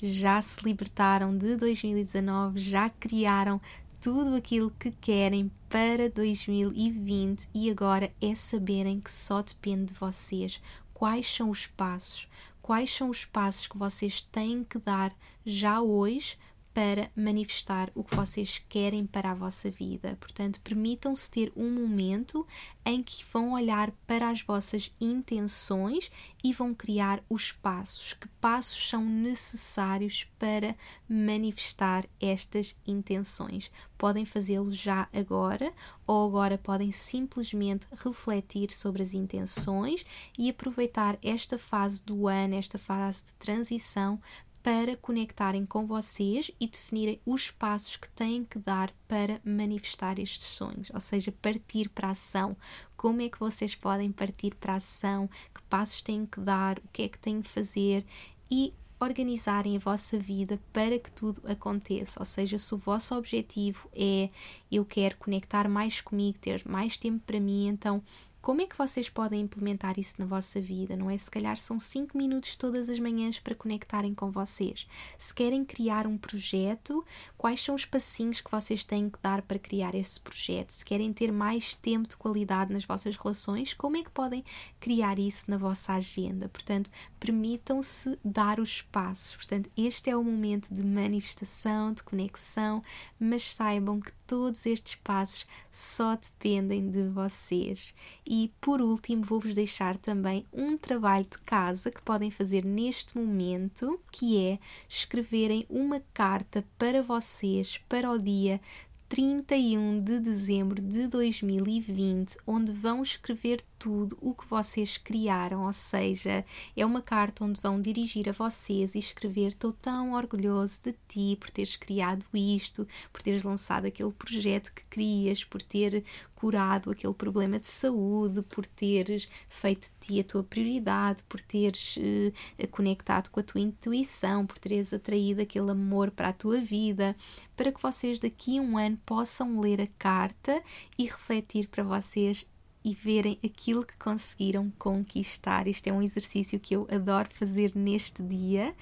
já se libertaram de 2019, já criaram tudo aquilo que querem para 2020 e agora é saberem que só depende de vocês. quais são os passos, quais são os passos que vocês têm que dar já hoje para manifestar o que vocês querem para a vossa vida. Portanto, permitam-se ter um momento em que vão olhar para as vossas intenções e vão criar os passos. Que passos são necessários para manifestar estas intenções? Podem fazê-lo já agora ou agora podem simplesmente refletir sobre as intenções e aproveitar esta fase do ano, esta fase de transição para conectarem com vocês e definirem os passos que têm que dar para manifestar estes sonhos, ou seja, partir para a ação. Como é que vocês podem partir para a ação? Que passos têm que dar? O que é que têm que fazer? E organizarem a vossa vida para que tudo aconteça. Ou seja, se o vosso objetivo é eu quero conectar mais comigo, ter mais tempo para mim, então como é que vocês podem implementar isso na vossa vida? Não é? Se calhar são 5 minutos todas as manhãs para conectarem com vocês. Se querem criar um projeto, quais são os passinhos que vocês têm que dar para criar esse projeto? Se querem ter mais tempo de qualidade nas vossas relações, como é que podem criar isso na vossa agenda? Portanto, permitam-se dar os passos. Portanto, este é o momento de manifestação, de conexão, mas saibam que todos estes passos só dependem de vocês. E por último, vou-vos deixar também um trabalho de casa que podem fazer neste momento, que é escreverem uma carta para vocês para o dia 31 de dezembro de 2020, onde vão escrever tudo o que vocês criaram, ou seja, é uma carta onde vão dirigir a vocês e escrever: Estou tão orgulhoso de ti por teres criado isto, por teres lançado aquele projeto que querias, por ter curado aquele problema de saúde, por teres feito de ti a tua prioridade, por teres uh, conectado com a tua intuição, por teres atraído aquele amor para a tua vida, para que vocês daqui a um ano possam ler a carta e refletir para vocês e verem aquilo que conseguiram conquistar. Este é um exercício que eu adoro fazer neste dia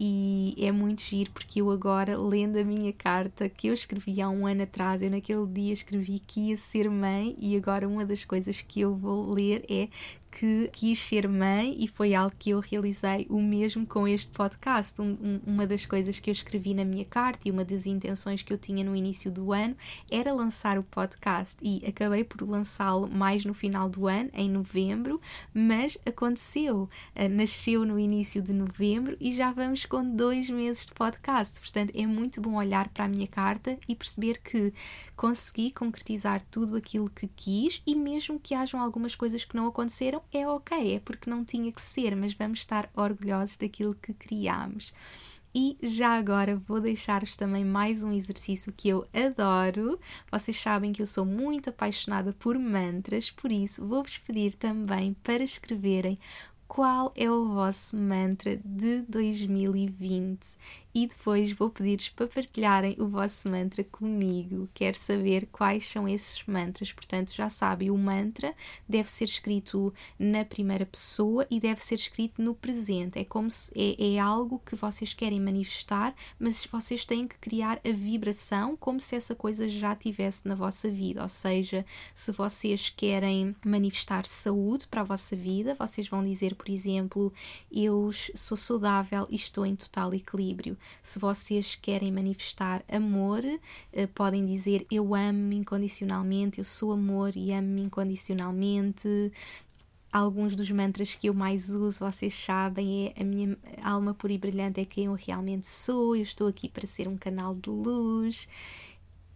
e é muito giro porque eu agora, lendo a minha carta que eu escrevi há um ano atrás, eu naquele dia escrevi que ia ser mãe e agora uma das coisas que eu vou ler é que quis ser mãe e foi algo que eu realizei o mesmo com este podcast. Um, um, uma das coisas que eu escrevi na minha carta e uma das intenções que eu tinha no início do ano era lançar o podcast e acabei por lançá-lo mais no final do ano, em novembro, mas aconteceu. Uh, nasceu no início de novembro e já vamos com dois meses de podcast. Portanto, é muito bom olhar para a minha carta e perceber que consegui concretizar tudo aquilo que quis e mesmo que hajam algumas coisas que não aconteceram, é ok, é porque não tinha que ser, mas vamos estar orgulhosos daquilo que criámos. E já agora vou deixar-vos também mais um exercício que eu adoro. Vocês sabem que eu sou muito apaixonada por mantras, por isso vou-vos pedir também para escreverem qual é o vosso mantra de 2020 e depois vou pedir-vos para partilharem o vosso mantra comigo. Quero saber quais são esses mantras. Portanto, já sabem, o mantra deve ser escrito na primeira pessoa e deve ser escrito no presente. É como se é, é algo que vocês querem manifestar, mas vocês têm que criar a vibração como se essa coisa já tivesse na vossa vida. Ou seja, se vocês querem manifestar saúde para a vossa vida, vocês vão dizer, por exemplo, eu sou saudável e estou em total equilíbrio. Se vocês querem manifestar amor, eh, podem dizer eu amo-me incondicionalmente, eu sou amor e amo-me incondicionalmente. Alguns dos mantras que eu mais uso, vocês sabem, é a minha alma pura e brilhante é quem eu realmente sou, eu estou aqui para ser um canal de luz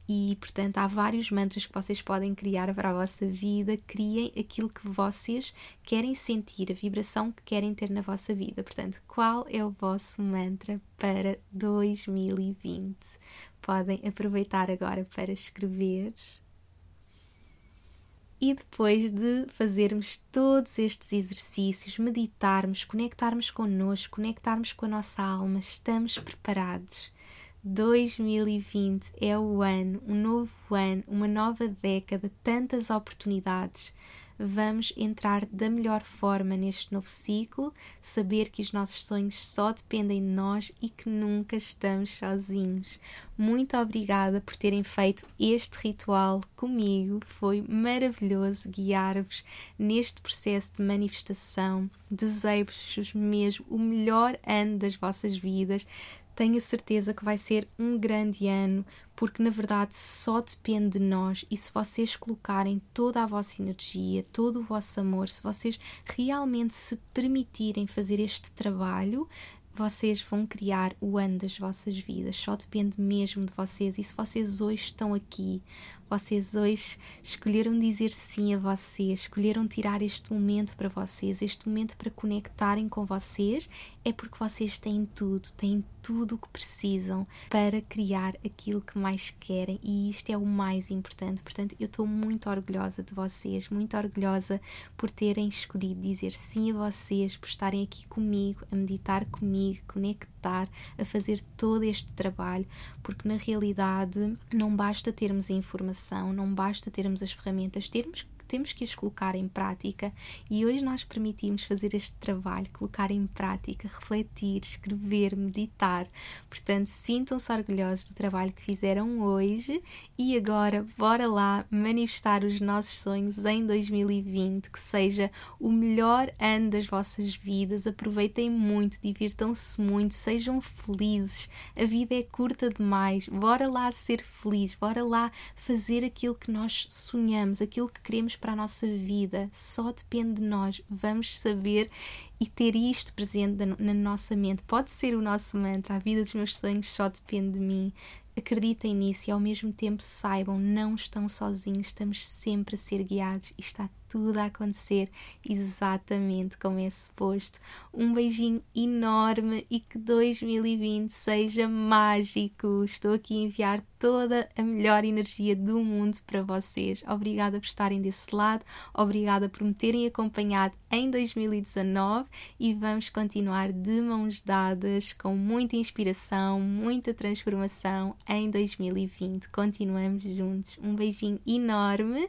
e, portanto, há vários mantras que vocês podem criar para a vossa vida. Criem aquilo que vocês querem sentir, a vibração que querem ter na vossa vida. Portanto, qual é o vosso mantra para 2020? Podem aproveitar agora para escrever. E depois de fazermos todos estes exercícios, meditarmos, conectarmos connosco, conectarmos com a nossa alma, estamos preparados 2020 é o ano, um novo ano, uma nova década, tantas oportunidades vamos entrar da melhor forma neste novo ciclo, saber que os nossos sonhos só dependem de nós e que nunca estamos sozinhos. Muito obrigada por terem feito este ritual comigo, foi maravilhoso guiar-vos neste processo de manifestação. Desejo-vos mesmo o melhor ano das vossas vidas tenho a certeza que vai ser um grande ano, porque na verdade só depende de nós e se vocês colocarem toda a vossa energia, todo o vosso amor, se vocês realmente se permitirem fazer este trabalho, vocês vão criar o ano das vossas vidas. Só depende mesmo de vocês. E se vocês hoje estão aqui, vocês hoje escolheram dizer sim a vocês, escolheram tirar este momento para vocês, este momento para conectarem com vocês, é porque vocês têm tudo, têm tudo o que precisam para criar aquilo que mais querem e isto é o mais importante. Portanto, eu estou muito orgulhosa de vocês, muito orgulhosa por terem escolhido dizer sim a vocês, por estarem aqui comigo, a meditar comigo, conectar, a fazer todo este trabalho, porque na realidade não basta termos a informação não basta termos as ferramentas, termos temos que as colocar em prática e hoje nós permitimos fazer este trabalho, colocar em prática, refletir, escrever, meditar. Portanto, sintam-se orgulhosos do trabalho que fizeram hoje e agora bora lá manifestar os nossos sonhos em 2020, que seja o melhor ano das vossas vidas. Aproveitem muito, divirtam-se muito, sejam felizes. A vida é curta demais. Bora lá ser feliz, bora lá fazer aquilo que nós sonhamos, aquilo que queremos para a nossa vida, só depende de nós. Vamos saber e ter isto presente na nossa mente. Pode ser o nosso mantra: a vida dos meus sonhos só depende de mim. Acreditem nisso e ao mesmo tempo saibam, não estão sozinhos, estamos sempre a ser guiados e está tudo a acontecer exatamente como é suposto. Um beijinho enorme e que 2020 seja mágico. Estou aqui a enviar toda a melhor energia do mundo para vocês. Obrigada por estarem desse lado, obrigada por me terem acompanhado em 2019 e vamos continuar de mãos dadas com muita inspiração, muita transformação em 2020. Continuamos juntos. Um beijinho enorme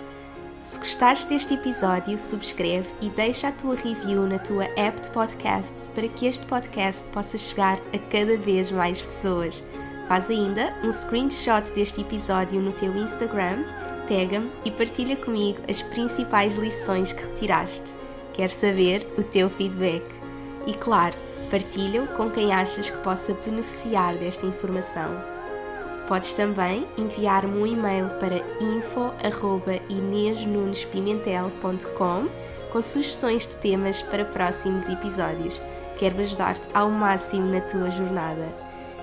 Se gostaste deste episódio, subscreve e deixa a tua review na tua app de podcasts para que este podcast possa chegar a cada vez mais pessoas. Faz ainda um screenshot deste episódio no teu Instagram, tag-me e partilha comigo as principais lições que retiraste. Quero saber o teu feedback. E claro, partilha-o com quem achas que possa beneficiar desta informação. Podes também enviar-me um e-mail para info.inesnunespimentel.com com sugestões de temas para próximos episódios. Quero ajudar-te ao máximo na tua jornada.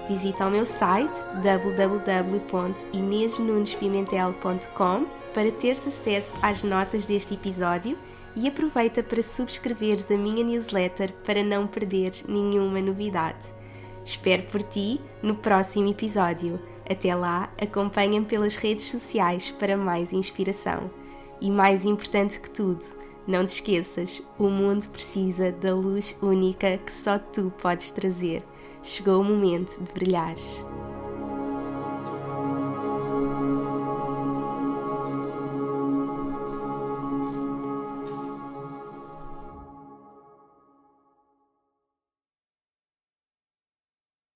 Visita o meu site www.inesnunespimentel.com para teres acesso às notas deste episódio e aproveita para subscreveres a minha newsletter para não perderes nenhuma novidade. Espero por ti no próximo episódio. Até lá, acompanha-me pelas redes sociais para mais inspiração. E mais importante que tudo, não te esqueças, o mundo precisa da luz única que só tu podes trazer. Chegou o momento de brilhares.